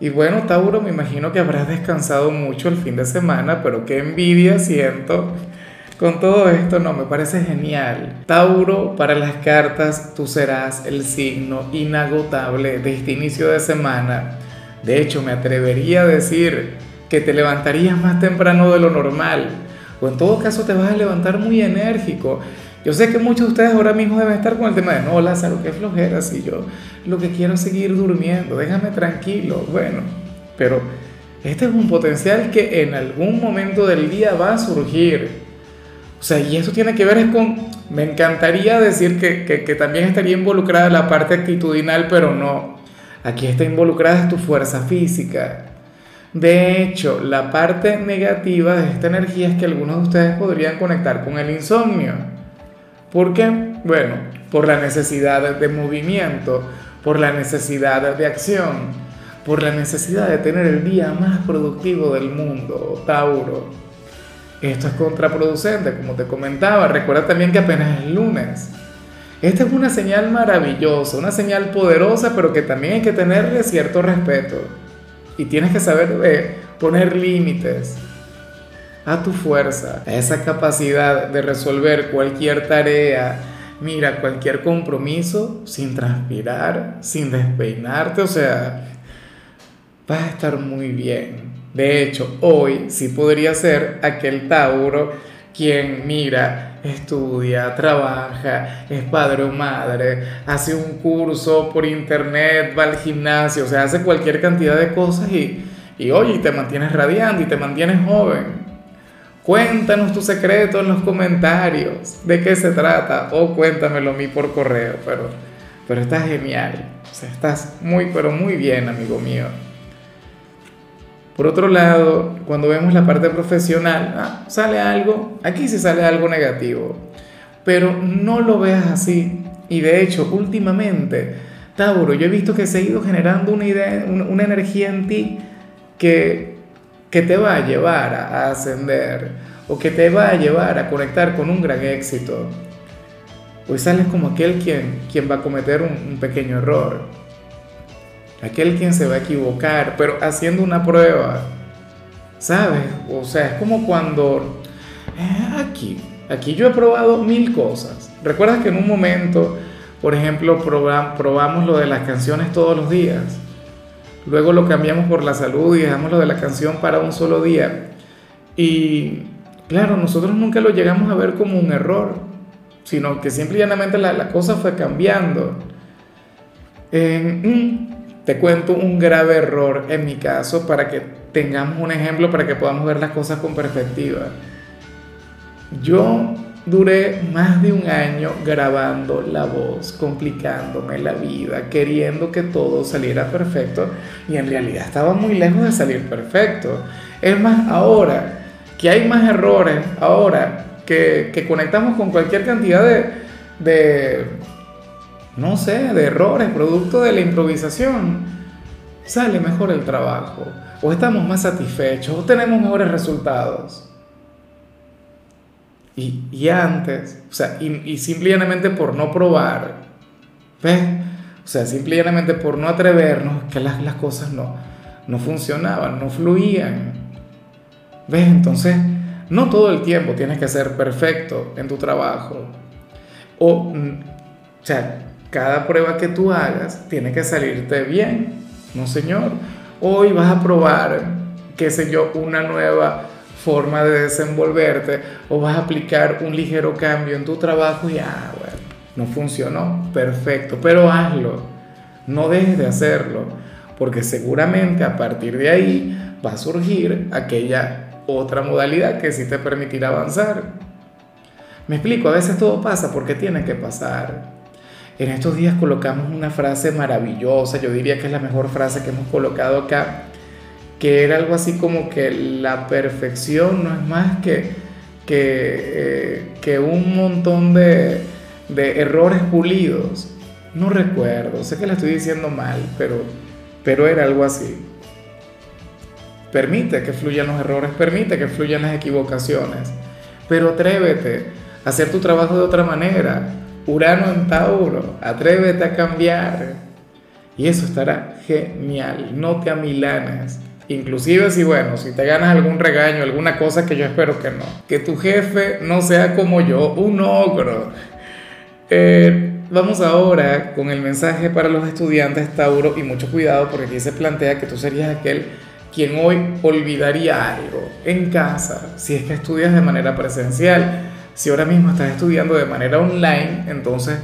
Y bueno, Tauro, me imagino que habrás descansado mucho el fin de semana, pero qué envidia siento. Con todo esto, no, me parece genial. Tauro, para las cartas, tú serás el signo inagotable de este inicio de semana. De hecho, me atrevería a decir que te levantarías más temprano de lo normal. O en todo caso, te vas a levantar muy enérgico. Yo sé que muchos de ustedes ahora mismo deben estar con el tema de, no, Lázaro, qué flojera, si yo lo que quiero es seguir durmiendo, déjame tranquilo. Bueno, pero este es un potencial que en algún momento del día va a surgir. O sea, y eso tiene que ver con, me encantaría decir que, que, que también estaría involucrada la parte actitudinal, pero no. Aquí está involucrada tu fuerza física. De hecho, la parte negativa de esta energía es que algunos de ustedes podrían conectar con el insomnio. ¿Por qué? Bueno, por la necesidad de movimiento, por la necesidad de acción, por la necesidad de tener el día más productivo del mundo, Tauro. Esto es contraproducente, como te comentaba. Recuerda también que apenas es lunes. Esta es una señal maravillosa, una señal poderosa, pero que también hay que tenerle cierto respeto. Y tienes que saber de poner límites a tu fuerza, a esa capacidad de resolver cualquier tarea, mira, cualquier compromiso sin transpirar, sin despeinarte, o sea, vas a estar muy bien. De hecho, hoy sí podría ser aquel Tauro quien mira, estudia, trabaja, es padre o madre, hace un curso por internet, va al gimnasio, o sea, hace cualquier cantidad de cosas y, y oye, te mantienes radiante y te mantienes joven. Cuéntanos tu secreto en los comentarios. ¿De qué se trata? O cuéntamelo a mí por correo. Pero, pero estás genial. O sea, estás muy, pero muy bien, amigo mío. Por otro lado, cuando vemos la parte profesional, ah, sale algo, aquí sí sale algo negativo, pero no lo veas así. Y de hecho, últimamente, Tauro, yo he visto que se ha ido generando una una energía en ti que que te va a llevar a ascender o que te va a llevar a conectar con un gran éxito. Hoy sales como aquel quien, quien va a cometer un, pequeño error, aquel quien se va a equivocar, pero haciendo una prueba, ¿sabes? O sea, es como cuando eh, aquí, aquí yo he probado mil cosas. ¿Recuerdas que en un momento, por ejemplo, probamos lo de las canciones todos los días? Luego lo cambiamos por la salud y dejamos lo de la canción para un solo día. Y claro, nosotros nunca lo llegamos a ver como un error, sino que simplemente la, la cosa fue cambiando. te cuento un grave error en mi caso para que tengamos un ejemplo, para que podamos ver las cosas con perspectiva. Yo Duré más de un año grabando la voz, complicándome la vida, queriendo que todo saliera perfecto y en realidad estaba muy lejos de salir perfecto. Es más, ahora que hay más errores, ahora que, que conectamos con cualquier cantidad de, de, no sé, de errores, producto de la improvisación, sale mejor el trabajo, o estamos más satisfechos, o tenemos mejores resultados. Y, antes, o sea, y, simplemente por no probar, ¿ves? O sea, simplemente por no atrevernos, que las, las cosas no, no funcionaban, no fluían. ¿Ves? Entonces, no todo el tiempo tienes que ser perfecto en tu trabajo. O, mm, o sea, cada prueba que tú hagas tiene que salirte bien. No, señor. Hoy vas a probar, qué sé yo, una nueva forma de desenvolverte o vas a aplicar un ligero cambio en tu trabajo y ah, bueno, no funcionó, perfecto, pero hazlo, no dejes de hacerlo, porque seguramente a partir de ahí va a surgir aquella otra modalidad que sí te permitirá avanzar. Me explico, a veces todo pasa porque tiene que pasar. En estos días colocamos una frase maravillosa, yo diría que es la mejor frase que hemos colocado acá, que era algo así como que la perfección no es más que, que, eh, un montón de, de errores pulidos. No recuerdo, sé que la estoy diciendo mal, pero, pero era algo así. Permite que fluyan los errores, permite que fluyan las equivocaciones, pero atrévete a hacer tu trabajo de otra manera. Urano en Tauro, atrévete a cambiar. Y eso estará genial, no te amilanes. Inclusive si, bueno, si te ganas algún regaño, alguna cosa que yo espero que no. Que tu jefe no sea como yo, un ogro. Eh, vamos ahora con el mensaje para los estudiantes Tauro y mucho cuidado porque aquí se plantea que tú serías aquel quien hoy olvidaría algo en casa, si es que estudias de manera presencial. Si ahora mismo estás estudiando de manera online, entonces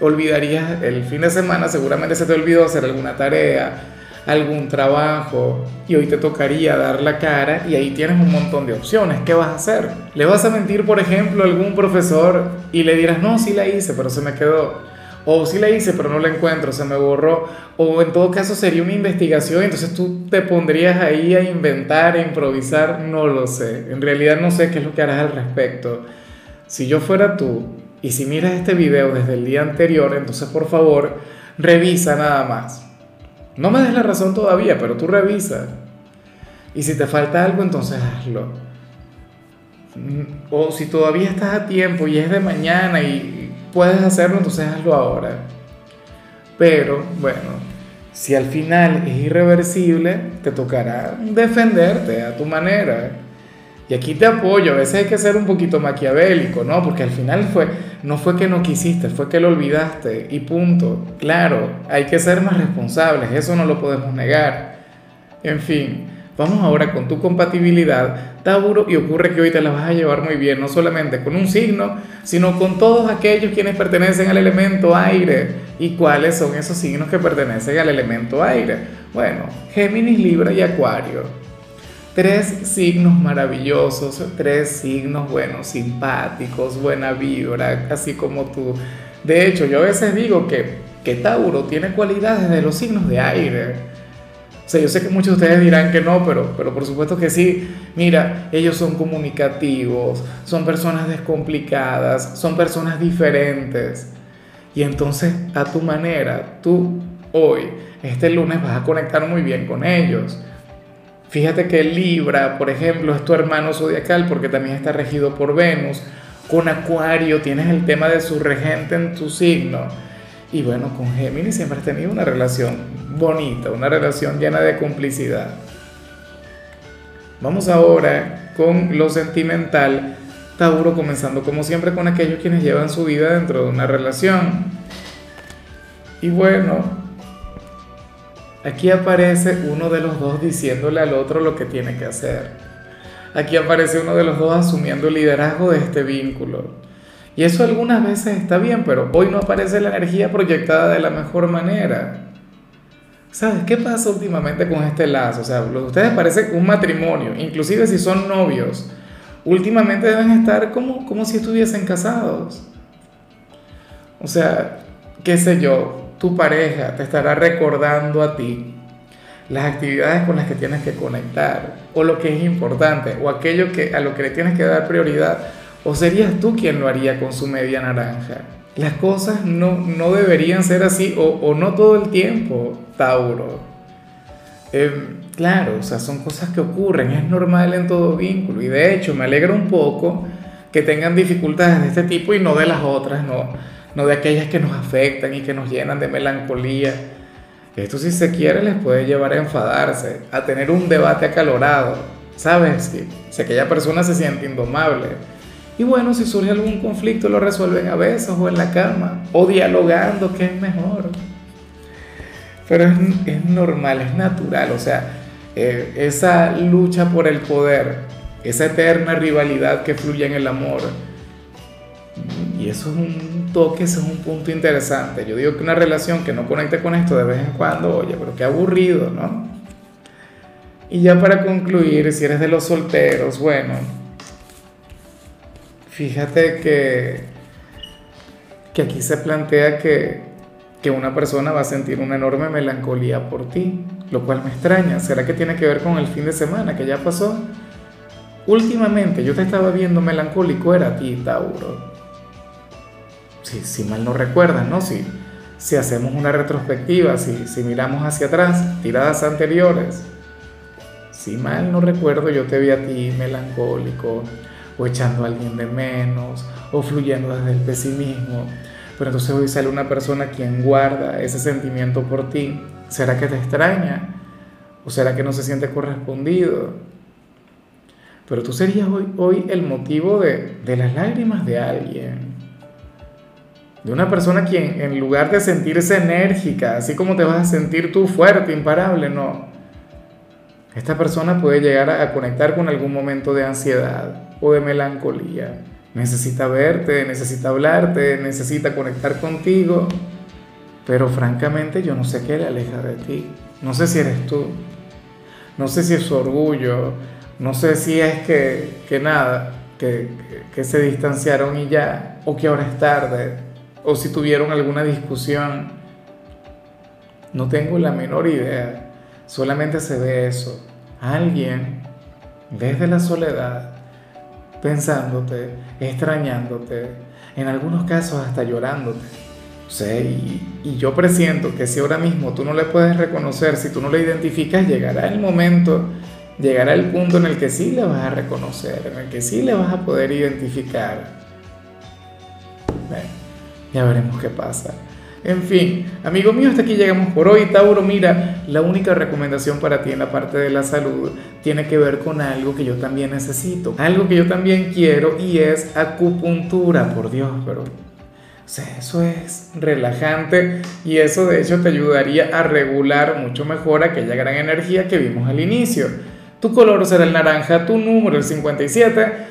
olvidarías el fin de semana, seguramente se te olvidó hacer alguna tarea, algún trabajo y hoy te tocaría dar la cara y ahí tienes un montón de opciones. ¿Qué vas a hacer? ¿Le vas a mentir, por ejemplo, a algún profesor y le dirás, no, sí la hice, pero se me quedó? O sí la hice, pero no la encuentro, se me borró. O en todo caso sería una investigación, entonces tú te pondrías ahí a inventar, a improvisar, no lo sé. En realidad no sé qué es lo que harás al respecto. Si yo fuera tú y si miras este video desde el día anterior, entonces por favor revisa nada más. No me des la razón todavía, pero tú revisa. Y si te falta algo, entonces hazlo. O si todavía estás a tiempo y es de mañana y puedes hacerlo, entonces hazlo ahora. Pero bueno, si al final es irreversible, te tocará defenderte a tu manera. Y aquí te apoyo, a veces hay que ser un poquito maquiavélico, ¿no? Porque al final fue, no fue que no quisiste, fue que lo olvidaste y punto. Claro, hay que ser más responsables, eso no lo podemos negar. En fin, Vamos ahora con tu compatibilidad, Tauro, y ocurre que hoy te la vas a llevar muy bien, no solamente con un signo, sino con todos aquellos quienes pertenecen al elemento aire. ¿Y cuáles son esos signos que pertenecen al elemento aire? Bueno, Géminis, Libra y Acuario. Tres signos maravillosos, tres signos buenos, simpáticos, buena vibra, así como tú. De hecho, yo a veces digo que, que Tauro tiene cualidades de los signos de aire sea, yo sé que muchos de ustedes dirán que no, pero, pero por supuesto que sí. Mira, ellos son comunicativos, son personas descomplicadas, son personas diferentes. Y entonces, a tu manera, tú hoy, este lunes, vas a conectar muy bien con ellos. Fíjate que Libra, por ejemplo, es tu hermano zodiacal porque también está regido por Venus. Con Acuario tienes el tema de su regente en tu signo y bueno, con Géminis siempre has tenido una relación bonita, una relación llena de complicidad. Vamos ahora con lo sentimental. Tauro comenzando como siempre con aquellos quienes llevan su vida dentro de una relación. Y bueno, aquí aparece uno de los dos diciéndole al otro lo que tiene que hacer. Aquí aparece uno de los dos asumiendo el liderazgo de este vínculo. Y eso algunas veces está bien, pero hoy no aparece la energía proyectada de la mejor manera. ¿Sabes qué pasa últimamente con este lazo? O sea, ustedes parecen un matrimonio, inclusive si son novios, últimamente deben estar como, como si estuviesen casados. O sea, qué sé yo, tu pareja te estará recordando a ti las actividades con las que tienes que conectar, o lo que es importante, o aquello que, a lo que le tienes que dar prioridad ¿O serías tú quien lo haría con su media naranja? Las cosas no, no deberían ser así o, no todo el tiempo, Tauro. Em, claro, o sea, son cosas que ocurren, es normal en todo vínculo y de hecho me alegra un poco que tengan dificultades de este tipo y no de las otras, no, no de aquellas que nos afectan y que nos llenan de melancolía. Esto si se quiere les puede llevar a enfadarse, a tener un debate acalorado, ¿sabes? Si aquella persona se siente indomable y bueno, si surge algún conflicto lo resuelven a besos o en la cama o dialogando, que es mejor. Pero es, normal, es natural, o sea, eh, esa lucha por el poder, esa eterna rivalidad que fluye en el amor. Y eso es un toque, eso es un punto interesante. Yo digo que una relación que no conecte con esto de vez en cuando, oye, pero qué aburrido, ¿no? Y ya para concluir, si eres de los solteros, bueno, Fíjate que, que aquí se plantea que, que una persona va a sentir una enorme melancolía por ti, lo cual me extraña. ¿Será que tiene que ver con el fin de semana que ya pasó? Últimamente yo te estaba viendo melancólico, era a ti, Tauro. Si, mal no recuerdas, ¿no? Si, si hacemos una retrospectiva, si, si miramos hacia atrás, tiradas anteriores, si mal no recuerdo, yo te vi a ti melancólico, o echando a alguien de menos, o fluyendo desde el pesimismo. Pero entonces hoy sale una persona quien guarda ese sentimiento por ti. ¿Será que te extraña? ¿O será que no se siente correspondido? Pero tú serías hoy, hoy el motivo de, de las lágrimas de alguien. De una persona quien en lugar de sentirse enérgica, así como te vas a sentir tú fuerte, imparable, no. Esta persona puede llegar a conectar con algún momento de ansiedad o de melancolía. Necesita verte, necesita hablarte, necesita conectar contigo. Pero francamente yo no sé qué le aleja de ti. No sé si eres tú. No sé si es su orgullo. No sé si es que, que nada, que, que se distanciaron y ya. O que ahora es tarde. O si tuvieron alguna discusión. No tengo la menor idea. Solamente se ve eso. Alguien, desde la soledad, pensándote, extrañándote, en algunos casos hasta llorándote. Sí, y, yo presiento que si ahora mismo tú no le puedes reconocer, si tú no le identificas, llegará el momento, llegará el punto en el que sí le vas a reconocer, en el que sí le vas a poder identificar. Ya veremos qué pasa. En fin, amigo mío, hasta aquí llegamos por hoy. Tauro, mira, la única recomendación para ti en la parte de la salud tiene que ver con algo que yo también necesito, algo que yo también quiero y es acupuntura, por Dios, pero... O sea, eso es relajante y eso de hecho te ayudaría a regular mucho mejor aquella gran energía que vimos al inicio. Tu color será el naranja, tu número el 57